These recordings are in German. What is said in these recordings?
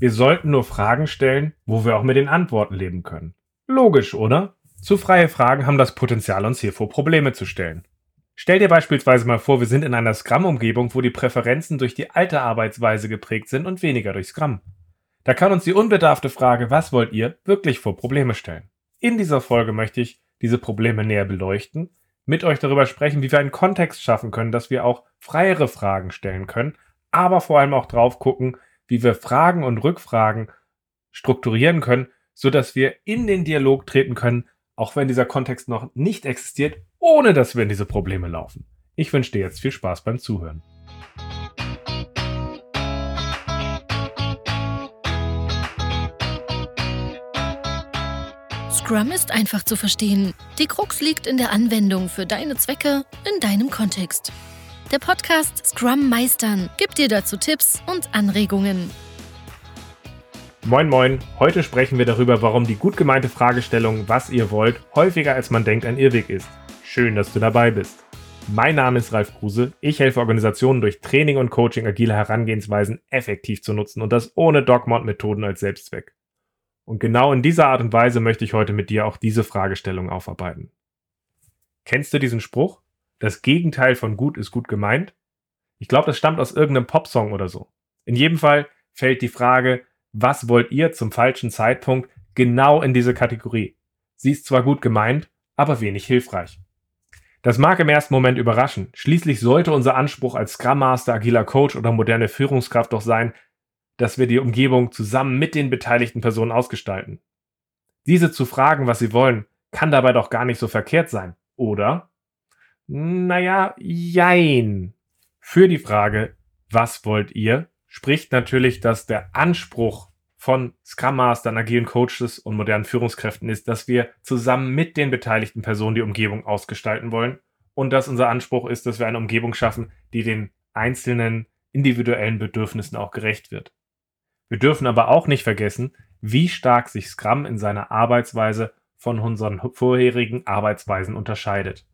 Wir sollten nur Fragen stellen, wo wir auch mit den Antworten leben können. Logisch, oder? Zu freie Fragen haben das Potenzial, uns hier vor Probleme zu stellen. Stell dir beispielsweise mal vor, wir sind in einer Scrum-Umgebung, wo die Präferenzen durch die alte Arbeitsweise geprägt sind und weniger durch Scrum. Da kann uns die unbedarfte Frage, was wollt ihr, wirklich vor Probleme stellen. In dieser Folge möchte ich diese Probleme näher beleuchten, mit euch darüber sprechen, wie wir einen Kontext schaffen können, dass wir auch freiere Fragen stellen können, aber vor allem auch drauf gucken, wie wir Fragen und Rückfragen strukturieren können, so dass wir in den Dialog treten können, auch wenn dieser Kontext noch nicht existiert, ohne dass wir in diese Probleme laufen. Ich wünsche dir jetzt viel Spaß beim Zuhören. Scrum ist einfach zu verstehen. Die Krux liegt in der Anwendung für deine Zwecke in deinem Kontext. Der Podcast Scrum Meistern gibt dir dazu Tipps und Anregungen. Moin Moin, heute sprechen wir darüber, warum die gut gemeinte Fragestellung, was ihr wollt, häufiger als man denkt ein Irrweg ist. Schön, dass du dabei bist. Mein Name ist Ralf Kruse. Ich helfe Organisationen durch Training und Coaching agile Herangehensweisen effektiv zu nutzen und das ohne Dogmod-Methoden als Selbstzweck. Und genau in dieser Art und Weise möchte ich heute mit dir auch diese Fragestellung aufarbeiten. Kennst du diesen Spruch? Das Gegenteil von gut ist gut gemeint? Ich glaube, das stammt aus irgendeinem Popsong oder so. In jedem Fall fällt die Frage, was wollt ihr zum falschen Zeitpunkt genau in diese Kategorie? Sie ist zwar gut gemeint, aber wenig hilfreich. Das mag im ersten Moment überraschen. Schließlich sollte unser Anspruch als Scrum Master, agiler Coach oder moderne Führungskraft doch sein, dass wir die Umgebung zusammen mit den beteiligten Personen ausgestalten. Diese zu fragen, was sie wollen, kann dabei doch gar nicht so verkehrt sein, oder? Naja, jein. Für die Frage, was wollt ihr, spricht natürlich, dass der Anspruch von Scrum Mastern, agilen Coaches und modernen Führungskräften ist, dass wir zusammen mit den beteiligten Personen die Umgebung ausgestalten wollen und dass unser Anspruch ist, dass wir eine Umgebung schaffen, die den einzelnen individuellen Bedürfnissen auch gerecht wird. Wir dürfen aber auch nicht vergessen, wie stark sich Scrum in seiner Arbeitsweise von unseren vorherigen Arbeitsweisen unterscheidet.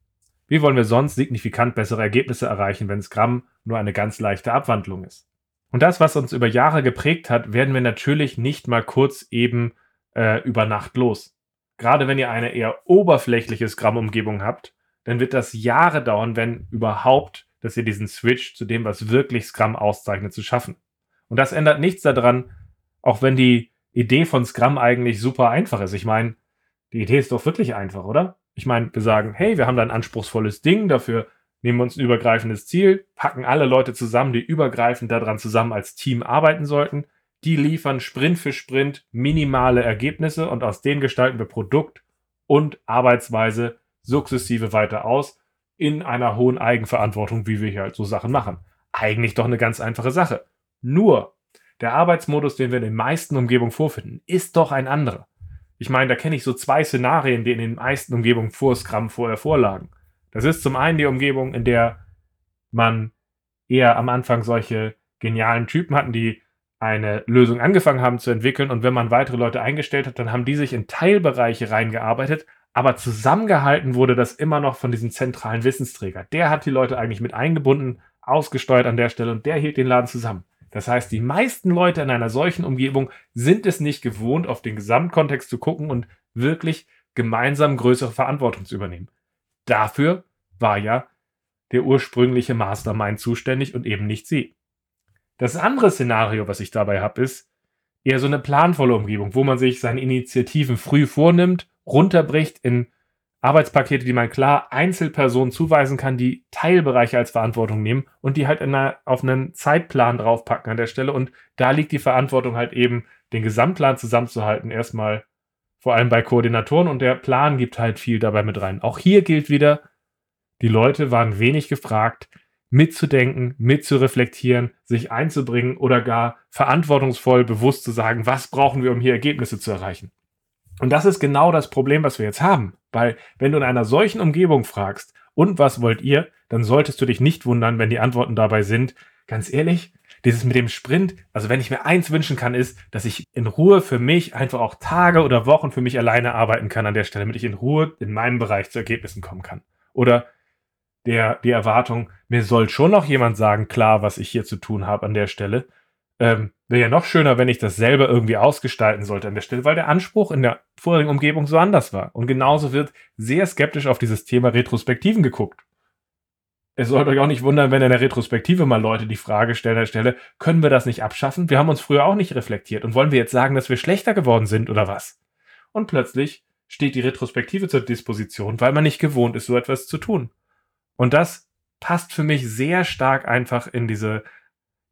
Wie wollen wir sonst signifikant bessere Ergebnisse erreichen, wenn Scrum nur eine ganz leichte Abwandlung ist? Und das, was uns über Jahre geprägt hat, werden wir natürlich nicht mal kurz eben äh, über Nacht los. Gerade wenn ihr eine eher oberflächliche Scrum-Umgebung habt, dann wird das Jahre dauern, wenn überhaupt, dass ihr diesen Switch zu dem, was wirklich Scrum auszeichnet, zu schaffen. Und das ändert nichts daran, auch wenn die Idee von Scrum eigentlich super einfach ist. Ich meine, die Idee ist doch wirklich einfach, oder? Ich meine, wir sagen, hey, wir haben da ein anspruchsvolles Ding, dafür nehmen wir uns ein übergreifendes Ziel, packen alle Leute zusammen, die übergreifend daran zusammen als Team arbeiten sollten. Die liefern Sprint für Sprint minimale Ergebnisse und aus denen gestalten wir Produkt und Arbeitsweise sukzessive weiter aus in einer hohen Eigenverantwortung, wie wir hier halt so Sachen machen. Eigentlich doch eine ganz einfache Sache. Nur, der Arbeitsmodus, den wir in den meisten Umgebungen vorfinden, ist doch ein anderer. Ich meine, da kenne ich so zwei Szenarien, die in den meisten Umgebungen vor Scrum vorher vorlagen. Das ist zum einen die Umgebung, in der man eher am Anfang solche genialen Typen hatten, die eine Lösung angefangen haben zu entwickeln und wenn man weitere Leute eingestellt hat, dann haben die sich in Teilbereiche reingearbeitet, aber zusammengehalten wurde das immer noch von diesem zentralen Wissensträger. Der hat die Leute eigentlich mit eingebunden, ausgesteuert an der Stelle und der hielt den Laden zusammen. Das heißt, die meisten Leute in einer solchen Umgebung sind es nicht gewohnt, auf den Gesamtkontext zu gucken und wirklich gemeinsam größere Verantwortung zu übernehmen. Dafür war ja der ursprüngliche Mastermind zuständig und eben nicht sie. Das andere Szenario, was ich dabei habe, ist eher so eine planvolle Umgebung, wo man sich seine Initiativen früh vornimmt, runterbricht in Arbeitspakete, die man klar Einzelpersonen zuweisen kann, die Teilbereiche als Verantwortung nehmen und die halt einer, auf einen Zeitplan draufpacken an der Stelle. Und da liegt die Verantwortung halt eben, den Gesamtplan zusammenzuhalten, erstmal vor allem bei Koordinatoren und der Plan gibt halt viel dabei mit rein. Auch hier gilt wieder, die Leute waren wenig gefragt, mitzudenken, mitzureflektieren, sich einzubringen oder gar verantwortungsvoll bewusst zu sagen, was brauchen wir, um hier Ergebnisse zu erreichen. Und das ist genau das Problem, was wir jetzt haben. Weil wenn du in einer solchen Umgebung fragst, und was wollt ihr, dann solltest du dich nicht wundern, wenn die Antworten dabei sind, ganz ehrlich, dieses mit dem Sprint, also wenn ich mir eins wünschen kann, ist, dass ich in Ruhe für mich einfach auch Tage oder Wochen für mich alleine arbeiten kann an der Stelle, damit ich in Ruhe in meinem Bereich zu Ergebnissen kommen kann. Oder der, die Erwartung, mir soll schon noch jemand sagen, klar, was ich hier zu tun habe an der Stelle. Ähm, wäre ja noch schöner, wenn ich das selber irgendwie ausgestalten sollte an der Stelle, weil der Anspruch in der vorigen Umgebung so anders war. Und genauso wird sehr skeptisch auf dieses Thema Retrospektiven geguckt. Es sollte euch auch nicht wundern, wenn in der Retrospektive mal Leute die Frage stellen an der Stelle, können wir das nicht abschaffen? Wir haben uns früher auch nicht reflektiert und wollen wir jetzt sagen, dass wir schlechter geworden sind oder was? Und plötzlich steht die Retrospektive zur Disposition, weil man nicht gewohnt ist, so etwas zu tun. Und das passt für mich sehr stark einfach in diese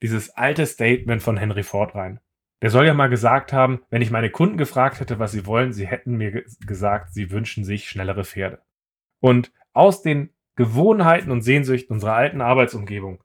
dieses alte Statement von Henry Ford rein. Der soll ja mal gesagt haben, wenn ich meine Kunden gefragt hätte, was sie wollen, sie hätten mir gesagt, sie wünschen sich schnellere Pferde. Und aus den Gewohnheiten und Sehnsüchten unserer alten Arbeitsumgebung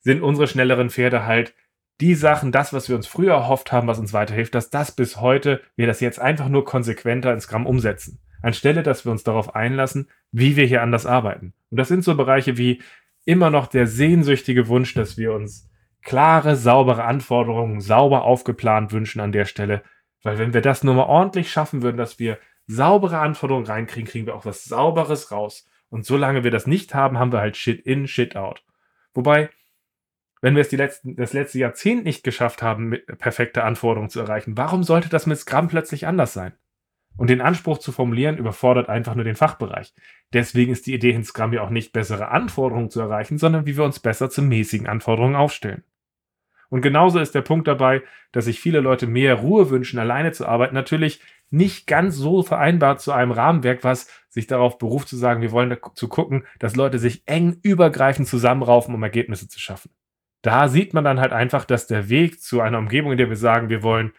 sind unsere schnelleren Pferde halt die Sachen, das, was wir uns früher erhofft haben, was uns weiterhilft, dass das bis heute wir das jetzt einfach nur konsequenter ins Gramm umsetzen. Anstelle, dass wir uns darauf einlassen, wie wir hier anders arbeiten. Und das sind so Bereiche wie immer noch der sehnsüchtige Wunsch, dass wir uns klare, saubere Anforderungen, sauber aufgeplant wünschen an der Stelle. Weil wenn wir das nur mal ordentlich schaffen würden, dass wir saubere Anforderungen reinkriegen, kriegen wir auch was Sauberes raus. Und solange wir das nicht haben, haben wir halt Shit in, Shit out. Wobei, wenn wir es die letzten, das letzte Jahrzehnt nicht geschafft haben, perfekte Anforderungen zu erreichen, warum sollte das mit Scrum plötzlich anders sein? Und den Anspruch zu formulieren überfordert einfach nur den Fachbereich. Deswegen ist die Idee in Scrum ja auch nicht bessere Anforderungen zu erreichen, sondern wie wir uns besser zu mäßigen Anforderungen aufstellen. Und genauso ist der Punkt dabei, dass sich viele Leute mehr Ruhe wünschen, alleine zu arbeiten. Natürlich nicht ganz so vereinbar zu einem Rahmenwerk, was sich darauf beruft zu sagen, wir wollen zu gucken, dass Leute sich eng übergreifend zusammenraufen, um Ergebnisse zu schaffen. Da sieht man dann halt einfach, dass der Weg zu einer Umgebung, in der wir sagen, wir wollen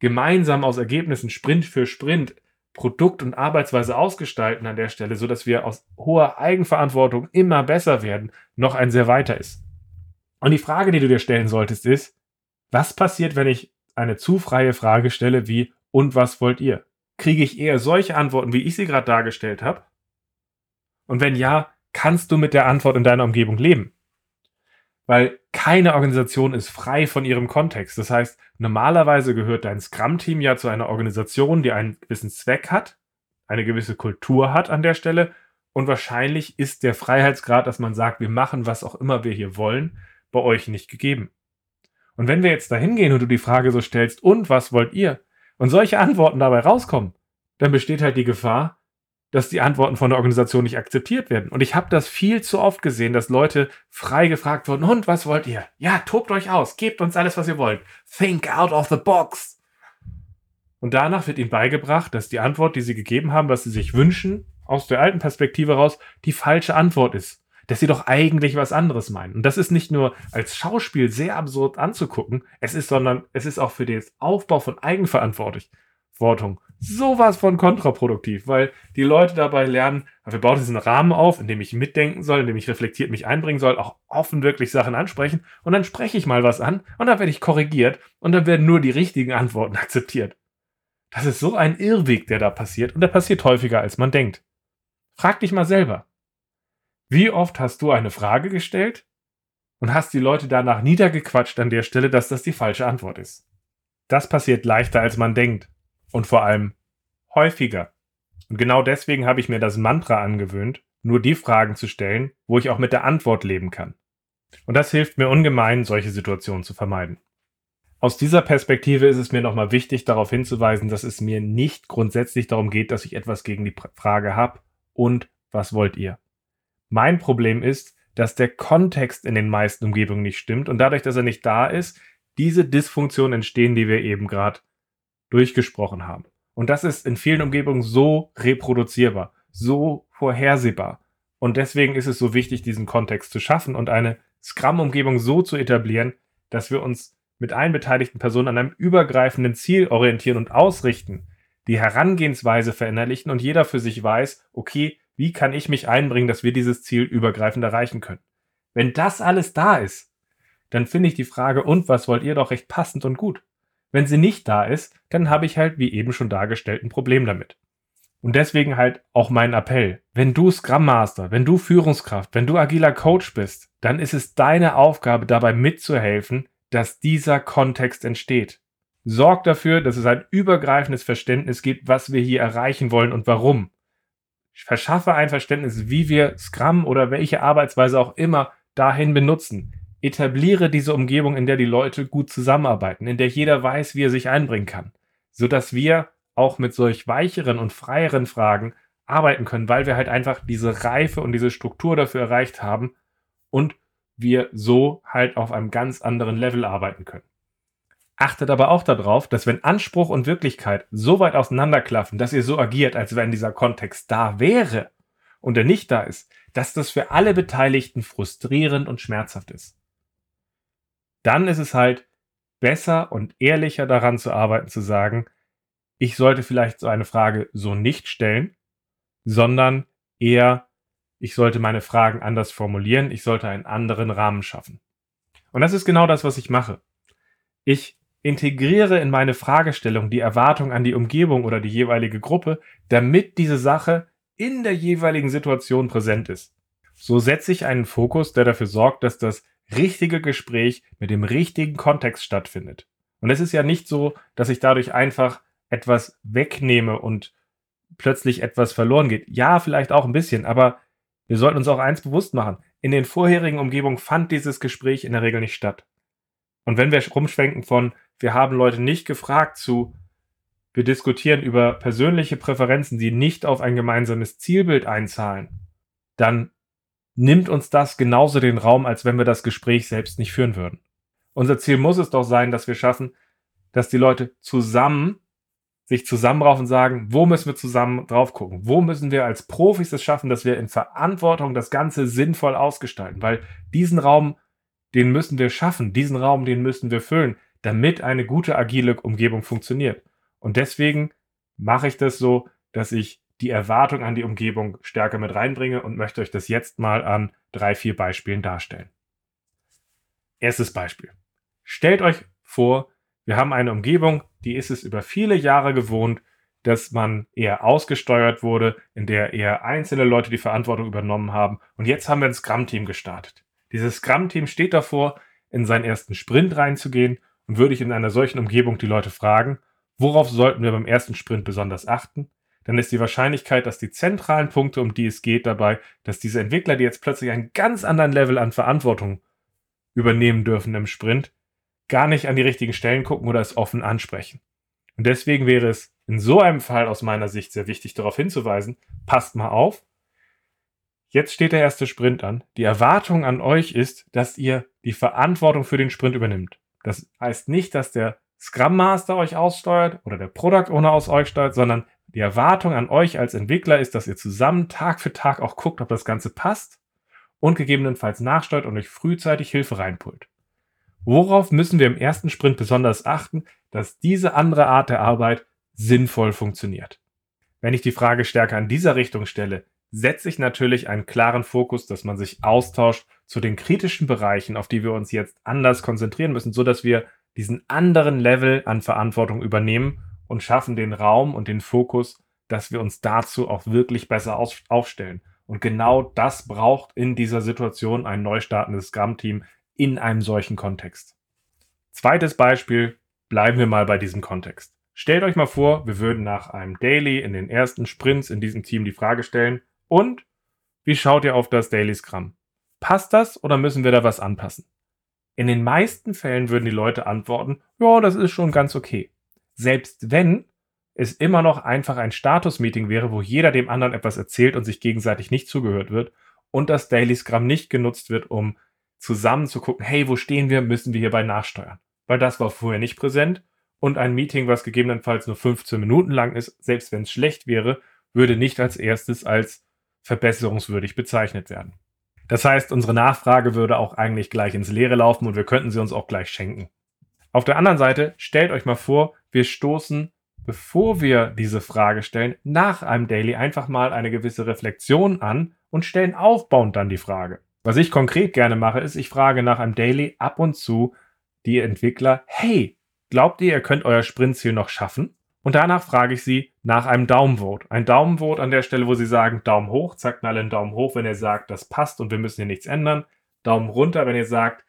gemeinsam aus Ergebnissen Sprint für Sprint Produkt und Arbeitsweise ausgestalten an der Stelle, so dass wir aus hoher Eigenverantwortung immer besser werden, noch ein sehr weiter ist. Und die Frage, die du dir stellen solltest, ist, was passiert, wenn ich eine zu freie Frage stelle wie und was wollt ihr? Kriege ich eher solche Antworten, wie ich sie gerade dargestellt habe? Und wenn ja, kannst du mit der Antwort in deiner Umgebung leben? Weil keine Organisation ist frei von ihrem Kontext. Das heißt, normalerweise gehört dein Scrum-Team ja zu einer Organisation, die einen gewissen Zweck hat, eine gewisse Kultur hat an der Stelle. Und wahrscheinlich ist der Freiheitsgrad, dass man sagt, wir machen, was auch immer wir hier wollen, bei euch nicht gegeben. Und wenn wir jetzt da hingehen und du die Frage so stellst, und was wollt ihr? Und solche Antworten dabei rauskommen, dann besteht halt die Gefahr, dass die Antworten von der Organisation nicht akzeptiert werden. Und ich habe das viel zu oft gesehen, dass Leute frei gefragt wurden, und was wollt ihr? Ja, tobt euch aus, gebt uns alles, was ihr wollt. Think out of the box. Und danach wird ihnen beigebracht, dass die Antwort, die sie gegeben haben, was sie sich wünschen, aus der alten Perspektive raus, die falsche Antwort ist dass sie doch eigentlich was anderes meinen. Und das ist nicht nur als Schauspiel sehr absurd anzugucken, es ist, sondern es ist auch für den Aufbau von Eigenverantwortung sowas von kontraproduktiv, weil die Leute dabei lernen, wir bauen diesen Rahmen auf, in dem ich mitdenken soll, in dem ich reflektiert mich einbringen soll, auch offen wirklich Sachen ansprechen und dann spreche ich mal was an und dann werde ich korrigiert und dann werden nur die richtigen Antworten akzeptiert. Das ist so ein Irrweg, der da passiert und der passiert häufiger, als man denkt. Frag dich mal selber. Wie oft hast du eine Frage gestellt und hast die Leute danach niedergequatscht an der Stelle, dass das die falsche Antwort ist? Das passiert leichter, als man denkt. Und vor allem häufiger. Und genau deswegen habe ich mir das Mantra angewöhnt, nur die Fragen zu stellen, wo ich auch mit der Antwort leben kann. Und das hilft mir ungemein, solche Situationen zu vermeiden. Aus dieser Perspektive ist es mir nochmal wichtig, darauf hinzuweisen, dass es mir nicht grundsätzlich darum geht, dass ich etwas gegen die Frage habe und was wollt ihr? Mein Problem ist, dass der Kontext in den meisten Umgebungen nicht stimmt und dadurch, dass er nicht da ist, diese Dysfunktionen entstehen, die wir eben gerade durchgesprochen haben. Und das ist in vielen Umgebungen so reproduzierbar, so vorhersehbar. Und deswegen ist es so wichtig, diesen Kontext zu schaffen und eine Scrum-Umgebung so zu etablieren, dass wir uns mit allen beteiligten Personen an einem übergreifenden Ziel orientieren und ausrichten, die Herangehensweise verinnerlichen und jeder für sich weiß, okay, wie kann ich mich einbringen, dass wir dieses Ziel übergreifend erreichen können? Wenn das alles da ist, dann finde ich die Frage, und was wollt ihr doch recht passend und gut. Wenn sie nicht da ist, dann habe ich halt, wie eben schon dargestellt, ein Problem damit. Und deswegen halt auch mein Appell. Wenn du Scrum Master, wenn du Führungskraft, wenn du agiler Coach bist, dann ist es deine Aufgabe, dabei mitzuhelfen, dass dieser Kontext entsteht. Sorg dafür, dass es ein übergreifendes Verständnis gibt, was wir hier erreichen wollen und warum. Verschaffe ein Verständnis, wie wir Scrum oder welche Arbeitsweise auch immer dahin benutzen. etabliere diese Umgebung, in der die Leute gut zusammenarbeiten, in der jeder weiß, wie er sich einbringen kann, sodass wir auch mit solch weicheren und freieren Fragen arbeiten können, weil wir halt einfach diese Reife und diese Struktur dafür erreicht haben und wir so halt auf einem ganz anderen Level arbeiten können. Achtet aber auch darauf, dass wenn Anspruch und Wirklichkeit so weit auseinanderklaffen, dass ihr so agiert, als wenn dieser Kontext da wäre und er nicht da ist, dass das für alle Beteiligten frustrierend und schmerzhaft ist. Dann ist es halt besser und ehrlicher daran zu arbeiten, zu sagen, ich sollte vielleicht so eine Frage so nicht stellen, sondern eher, ich sollte meine Fragen anders formulieren, ich sollte einen anderen Rahmen schaffen. Und das ist genau das, was ich mache. Ich integriere in meine Fragestellung die Erwartung an die Umgebung oder die jeweilige Gruppe, damit diese Sache in der jeweiligen Situation präsent ist. So setze ich einen Fokus, der dafür sorgt, dass das richtige Gespräch mit dem richtigen Kontext stattfindet. Und es ist ja nicht so, dass ich dadurch einfach etwas wegnehme und plötzlich etwas verloren geht. Ja, vielleicht auch ein bisschen, aber wir sollten uns auch eins bewusst machen. In den vorherigen Umgebungen fand dieses Gespräch in der Regel nicht statt. Und wenn wir rumschwenken von, wir haben Leute nicht gefragt zu, wir diskutieren über persönliche Präferenzen, die nicht auf ein gemeinsames Zielbild einzahlen, dann nimmt uns das genauso den Raum, als wenn wir das Gespräch selbst nicht führen würden. Unser Ziel muss es doch sein, dass wir schaffen, dass die Leute zusammen sich zusammenraufen und sagen, wo müssen wir zusammen drauf gucken? Wo müssen wir als Profis es schaffen, dass wir in Verantwortung das Ganze sinnvoll ausgestalten? Weil diesen Raum, den müssen wir schaffen, diesen Raum, den müssen wir füllen, damit eine gute agile Umgebung funktioniert. Und deswegen mache ich das so, dass ich die Erwartung an die Umgebung stärker mit reinbringe und möchte euch das jetzt mal an drei, vier Beispielen darstellen. Erstes Beispiel. Stellt euch vor, wir haben eine Umgebung, die ist es über viele Jahre gewohnt, dass man eher ausgesteuert wurde, in der eher einzelne Leute die Verantwortung übernommen haben. Und jetzt haben wir ein Scrum-Team gestartet. Dieses Scrum-Team steht davor, in seinen ersten Sprint reinzugehen und würde ich in einer solchen Umgebung die Leute fragen, worauf sollten wir beim ersten Sprint besonders achten? Dann ist die Wahrscheinlichkeit, dass die zentralen Punkte, um die es geht, dabei, dass diese Entwickler, die jetzt plötzlich einen ganz anderen Level an Verantwortung übernehmen dürfen im Sprint, gar nicht an die richtigen Stellen gucken oder es offen ansprechen. Und deswegen wäre es in so einem Fall aus meiner Sicht sehr wichtig, darauf hinzuweisen, passt mal auf. Jetzt steht der erste Sprint an. Die Erwartung an euch ist, dass ihr die Verantwortung für den Sprint übernimmt. Das heißt nicht, dass der Scrum Master euch aussteuert oder der Product Owner aus euch steuert, sondern die Erwartung an euch als Entwickler ist, dass ihr zusammen Tag für Tag auch guckt, ob das Ganze passt und gegebenenfalls nachsteuert und euch frühzeitig Hilfe reinpult. Worauf müssen wir im ersten Sprint besonders achten, dass diese andere Art der Arbeit sinnvoll funktioniert? Wenn ich die Frage stärker in dieser Richtung stelle, setze ich natürlich einen klaren Fokus, dass man sich austauscht zu den kritischen Bereichen, auf die wir uns jetzt anders konzentrieren müssen, so dass wir diesen anderen Level an Verantwortung übernehmen und schaffen den Raum und den Fokus, dass wir uns dazu auch wirklich besser aufstellen. Und genau das braucht in dieser Situation ein neu startendes Scrum-Team in einem solchen Kontext. Zweites Beispiel, bleiben wir mal bei diesem Kontext. Stellt euch mal vor, wir würden nach einem Daily in den ersten Sprints in diesem Team die Frage stellen, und wie schaut ihr auf das Daily Scrum? Passt das oder müssen wir da was anpassen? In den meisten Fällen würden die Leute antworten, ja, das ist schon ganz okay. Selbst wenn es immer noch einfach ein Status-Meeting wäre, wo jeder dem anderen etwas erzählt und sich gegenseitig nicht zugehört wird und das Daily Scrum nicht genutzt wird, um zusammen zu gucken, hey, wo stehen wir, müssen wir hierbei nachsteuern. Weil das war vorher nicht präsent und ein Meeting, was gegebenenfalls nur 15 Minuten lang ist, selbst wenn es schlecht wäre, würde nicht als erstes als verbesserungswürdig bezeichnet werden. Das heißt, unsere Nachfrage würde auch eigentlich gleich ins Leere laufen und wir könnten sie uns auch gleich schenken. Auf der anderen Seite, stellt euch mal vor, wir stoßen, bevor wir diese Frage stellen, nach einem Daily einfach mal eine gewisse Reflexion an und stellen aufbauend dann die Frage. Was ich konkret gerne mache, ist, ich frage nach einem Daily ab und zu die Entwickler, hey, glaubt ihr, ihr könnt euer Sprintziel noch schaffen? Und danach frage ich sie nach einem Daumenvote. Ein Daumenvote an der Stelle, wo sie sagen, Daumen hoch, zackt mal einen Daumen hoch, wenn ihr sagt, das passt und wir müssen hier nichts ändern. Daumen runter, wenn ihr sagt,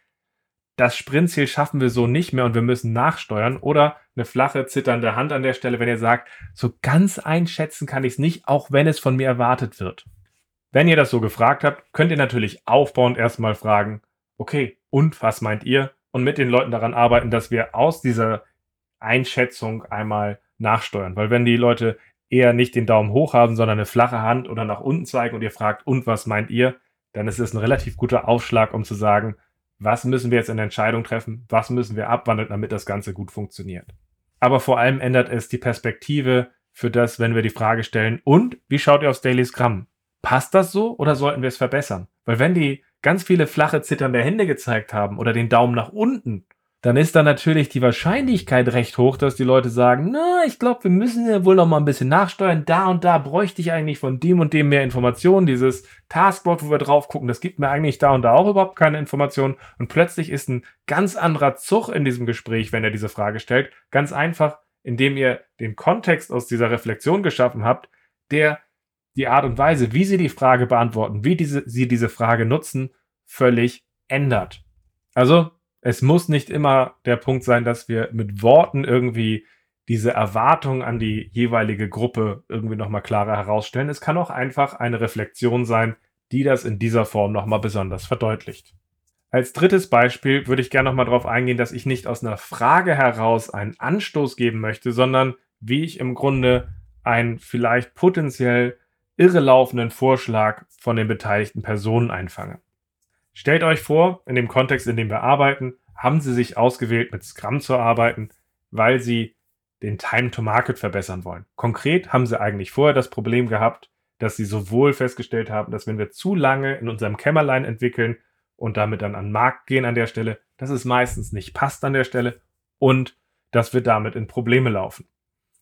das Sprintziel schaffen wir so nicht mehr und wir müssen nachsteuern. Oder eine flache, zitternde Hand an der Stelle, wenn ihr sagt, so ganz einschätzen kann ich es nicht, auch wenn es von mir erwartet wird. Wenn ihr das so gefragt habt, könnt ihr natürlich aufbauend erstmal fragen, okay, und was meint ihr? Und mit den Leuten daran arbeiten, dass wir aus dieser Einschätzung einmal nachsteuern. Weil wenn die Leute eher nicht den Daumen hoch haben, sondern eine flache Hand oder nach unten zeigen und ihr fragt, und was meint ihr, dann ist es ein relativ guter Aufschlag, um zu sagen, was müssen wir jetzt in der Entscheidung treffen, was müssen wir abwandeln, damit das Ganze gut funktioniert. Aber vor allem ändert es die Perspektive für das, wenn wir die Frage stellen, und wie schaut ihr aufs Daily Scrum? Passt das so oder sollten wir es verbessern? Weil wenn die ganz viele flache zitternde Hände gezeigt haben oder den Daumen nach unten, dann ist da natürlich die Wahrscheinlichkeit recht hoch, dass die Leute sagen, na, ich glaube, wir müssen ja wohl noch mal ein bisschen nachsteuern. Da und da bräuchte ich eigentlich von dem und dem mehr Informationen. Dieses Taskboard, wo wir drauf gucken, das gibt mir eigentlich da und da auch überhaupt keine Informationen. Und plötzlich ist ein ganz anderer Zug in diesem Gespräch, wenn er diese Frage stellt. Ganz einfach, indem ihr den Kontext aus dieser Reflexion geschaffen habt, der die Art und Weise, wie sie die Frage beantworten, wie diese, sie diese Frage nutzen, völlig ändert. Also es muss nicht immer der Punkt sein, dass wir mit Worten irgendwie diese Erwartung an die jeweilige Gruppe irgendwie nochmal klarer herausstellen. Es kann auch einfach eine Reflexion sein, die das in dieser Form nochmal besonders verdeutlicht. Als drittes Beispiel würde ich gerne nochmal darauf eingehen, dass ich nicht aus einer Frage heraus einen Anstoß geben möchte, sondern wie ich im Grunde einen vielleicht potenziell irrelaufenden Vorschlag von den beteiligten Personen einfange. Stellt euch vor, in dem Kontext, in dem wir arbeiten, haben sie sich ausgewählt, mit Scrum zu arbeiten, weil sie den Time to Market verbessern wollen. Konkret haben sie eigentlich vorher das Problem gehabt, dass sie sowohl festgestellt haben, dass wenn wir zu lange in unserem Kämmerlein entwickeln und damit dann an den Markt gehen an der Stelle, dass es meistens nicht passt an der Stelle und dass wir damit in Probleme laufen.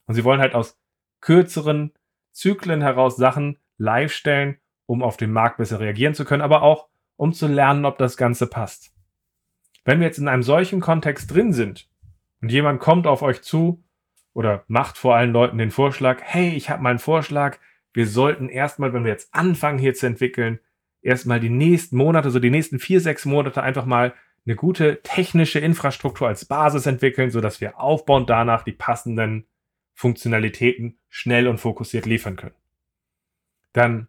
Und sie wollen halt aus kürzeren Zyklen heraus Sachen live stellen, um auf den Markt besser reagieren zu können, aber auch um zu lernen, ob das Ganze passt. Wenn wir jetzt in einem solchen Kontext drin sind und jemand kommt auf euch zu oder macht vor allen Leuten den Vorschlag, hey, ich habe mal einen Vorschlag, wir sollten erstmal, wenn wir jetzt anfangen hier zu entwickeln, erstmal die nächsten Monate, so die nächsten vier, sechs Monate einfach mal eine gute technische Infrastruktur als Basis entwickeln, sodass wir aufbauend danach die passenden Funktionalitäten schnell und fokussiert liefern können. Dann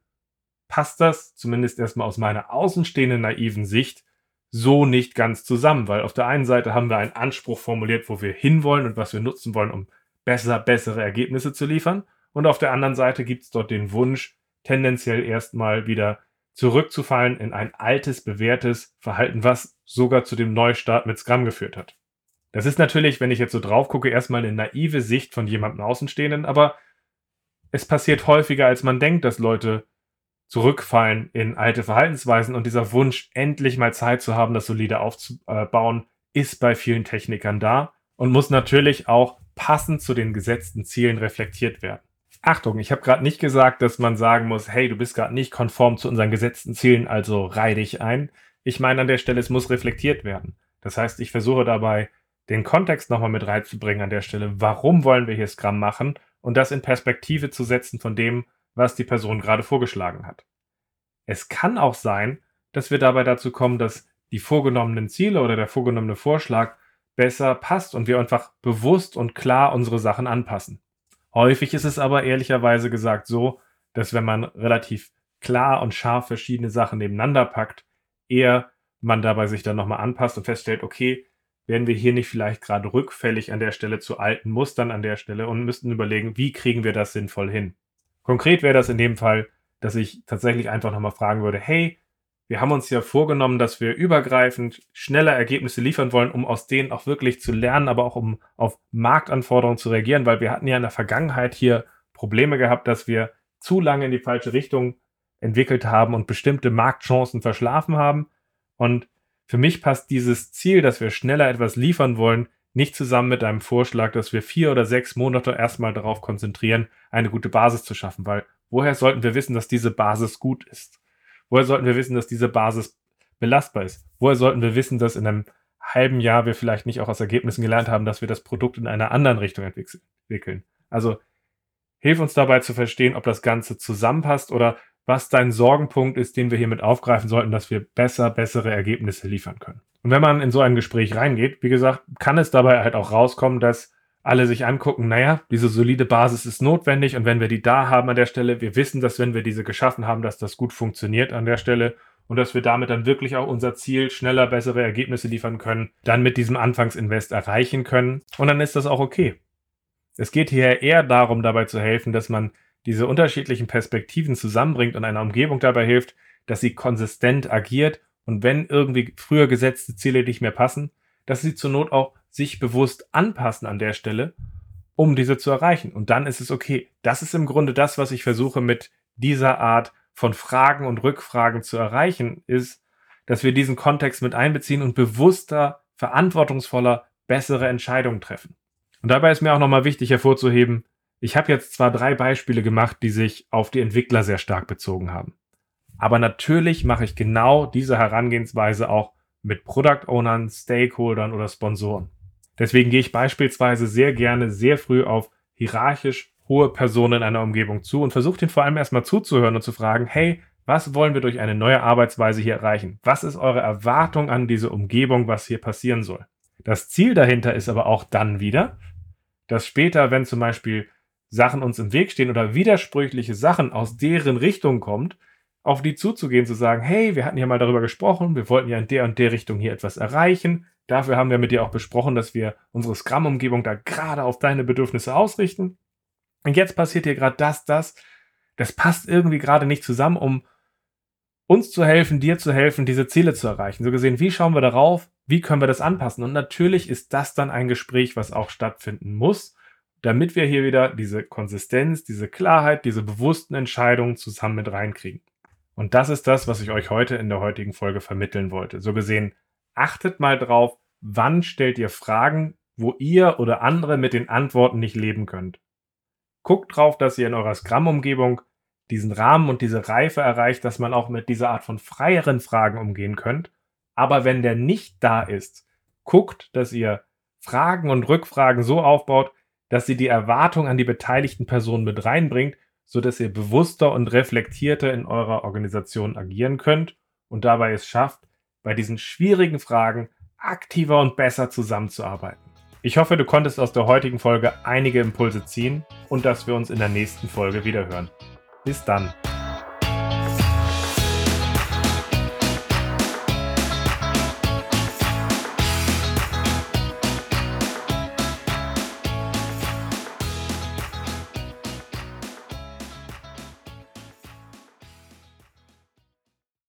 passt das, zumindest erstmal aus meiner außenstehenden naiven Sicht, so nicht ganz zusammen, weil auf der einen Seite haben wir einen Anspruch formuliert, wo wir hinwollen und was wir nutzen wollen, um besser, bessere Ergebnisse zu liefern. Und auf der anderen Seite gibt es dort den Wunsch, tendenziell erstmal wieder zurückzufallen in ein altes, bewährtes Verhalten, was sogar zu dem Neustart mit Scrum geführt hat. Das ist natürlich, wenn ich jetzt so drauf gucke, erstmal eine naive Sicht von jemandem Außenstehenden, aber es passiert häufiger, als man denkt, dass Leute zurückfallen in alte Verhaltensweisen und dieser Wunsch, endlich mal Zeit zu haben, das solide aufzubauen, ist bei vielen Technikern da und muss natürlich auch passend zu den gesetzten Zielen reflektiert werden. Achtung, ich habe gerade nicht gesagt, dass man sagen muss, hey, du bist gerade nicht konform zu unseren gesetzten Zielen, also reih dich ein. Ich meine an der Stelle, es muss reflektiert werden. Das heißt, ich versuche dabei, den Kontext nochmal mit reinzubringen an der Stelle. Warum wollen wir hier Scrum machen? Und das in Perspektive zu setzen von dem, was die Person gerade vorgeschlagen hat. Es kann auch sein, dass wir dabei dazu kommen, dass die vorgenommenen Ziele oder der vorgenommene Vorschlag besser passt und wir einfach bewusst und klar unsere Sachen anpassen. Häufig ist es aber ehrlicherweise gesagt so, dass wenn man relativ klar und scharf verschiedene Sachen nebeneinander packt, eher man dabei sich dann nochmal anpasst und feststellt, okay, werden wir hier nicht vielleicht gerade rückfällig an der Stelle zu alten Mustern an der Stelle und müssten überlegen, wie kriegen wir das sinnvoll hin. Konkret wäre das in dem Fall, dass ich tatsächlich einfach nochmal fragen würde, hey, wir haben uns ja vorgenommen, dass wir übergreifend schneller Ergebnisse liefern wollen, um aus denen auch wirklich zu lernen, aber auch um auf Marktanforderungen zu reagieren, weil wir hatten ja in der Vergangenheit hier Probleme gehabt, dass wir zu lange in die falsche Richtung entwickelt haben und bestimmte Marktchancen verschlafen haben. Und für mich passt dieses Ziel, dass wir schneller etwas liefern wollen, nicht zusammen mit einem Vorschlag, dass wir vier oder sechs Monate erstmal darauf konzentrieren, eine gute Basis zu schaffen. Weil woher sollten wir wissen, dass diese Basis gut ist? Woher sollten wir wissen, dass diese Basis belastbar ist? Woher sollten wir wissen, dass in einem halben Jahr wir vielleicht nicht auch aus Ergebnissen gelernt haben, dass wir das Produkt in einer anderen Richtung entwickeln? Also hilf uns dabei zu verstehen, ob das Ganze zusammenpasst oder was dein Sorgenpunkt ist, den wir hiermit aufgreifen sollten, dass wir besser, bessere Ergebnisse liefern können. Und wenn man in so ein Gespräch reingeht, wie gesagt, kann es dabei halt auch rauskommen, dass alle sich angucken, naja, diese solide Basis ist notwendig und wenn wir die da haben an der Stelle, wir wissen, dass wenn wir diese geschaffen haben, dass das gut funktioniert an der Stelle und dass wir damit dann wirklich auch unser Ziel, schneller bessere Ergebnisse liefern können, dann mit diesem Anfangsinvest erreichen können. Und dann ist das auch okay. Es geht hier eher darum, dabei zu helfen, dass man diese unterschiedlichen Perspektiven zusammenbringt und einer Umgebung dabei hilft, dass sie konsistent agiert und wenn irgendwie früher gesetzte Ziele nicht mehr passen, dass sie zur Not auch sich bewusst anpassen an der Stelle, um diese zu erreichen. Und dann ist es okay. Das ist im Grunde das, was ich versuche mit dieser Art von Fragen und Rückfragen zu erreichen, ist, dass wir diesen Kontext mit einbeziehen und bewusster, verantwortungsvoller, bessere Entscheidungen treffen. Und dabei ist mir auch nochmal wichtig hervorzuheben, ich habe jetzt zwar drei Beispiele gemacht, die sich auf die Entwickler sehr stark bezogen haben. Aber natürlich mache ich genau diese Herangehensweise auch mit Product Ownern, Stakeholdern oder Sponsoren. Deswegen gehe ich beispielsweise sehr gerne sehr früh auf hierarchisch hohe Personen in einer Umgebung zu und versucht ihn vor allem erstmal zuzuhören und zu fragen, hey, was wollen wir durch eine neue Arbeitsweise hier erreichen? Was ist eure Erwartung an diese Umgebung, was hier passieren soll? Das Ziel dahinter ist aber auch dann wieder, dass später, wenn zum Beispiel Sachen uns im Weg stehen oder widersprüchliche Sachen aus deren Richtung kommt, auf die zuzugehen, zu sagen, hey, wir hatten ja mal darüber gesprochen, wir wollten ja in der und der Richtung hier etwas erreichen. Dafür haben wir mit dir auch besprochen, dass wir unsere Scrum-Umgebung da gerade auf deine Bedürfnisse ausrichten. Und jetzt passiert hier gerade das, das. Das passt irgendwie gerade nicht zusammen, um uns zu helfen, dir zu helfen, diese Ziele zu erreichen. So gesehen, wie schauen wir darauf? Wie können wir das anpassen? Und natürlich ist das dann ein Gespräch, was auch stattfinden muss, damit wir hier wieder diese Konsistenz, diese Klarheit, diese bewussten Entscheidungen zusammen mit reinkriegen. Und das ist das, was ich euch heute in der heutigen Folge vermitteln wollte. So gesehen, achtet mal drauf, wann stellt ihr Fragen, wo ihr oder andere mit den Antworten nicht leben könnt. Guckt drauf, dass ihr in eurer Scrum-Umgebung diesen Rahmen und diese Reife erreicht, dass man auch mit dieser Art von freieren Fragen umgehen könnt. Aber wenn der nicht da ist, guckt, dass ihr Fragen und Rückfragen so aufbaut, dass sie die Erwartung an die beteiligten Personen mit reinbringt, so dass ihr bewusster und reflektierter in eurer Organisation agieren könnt und dabei es schafft, bei diesen schwierigen Fragen aktiver und besser zusammenzuarbeiten. Ich hoffe, du konntest aus der heutigen Folge einige Impulse ziehen und dass wir uns in der nächsten Folge wieder hören. Bis dann.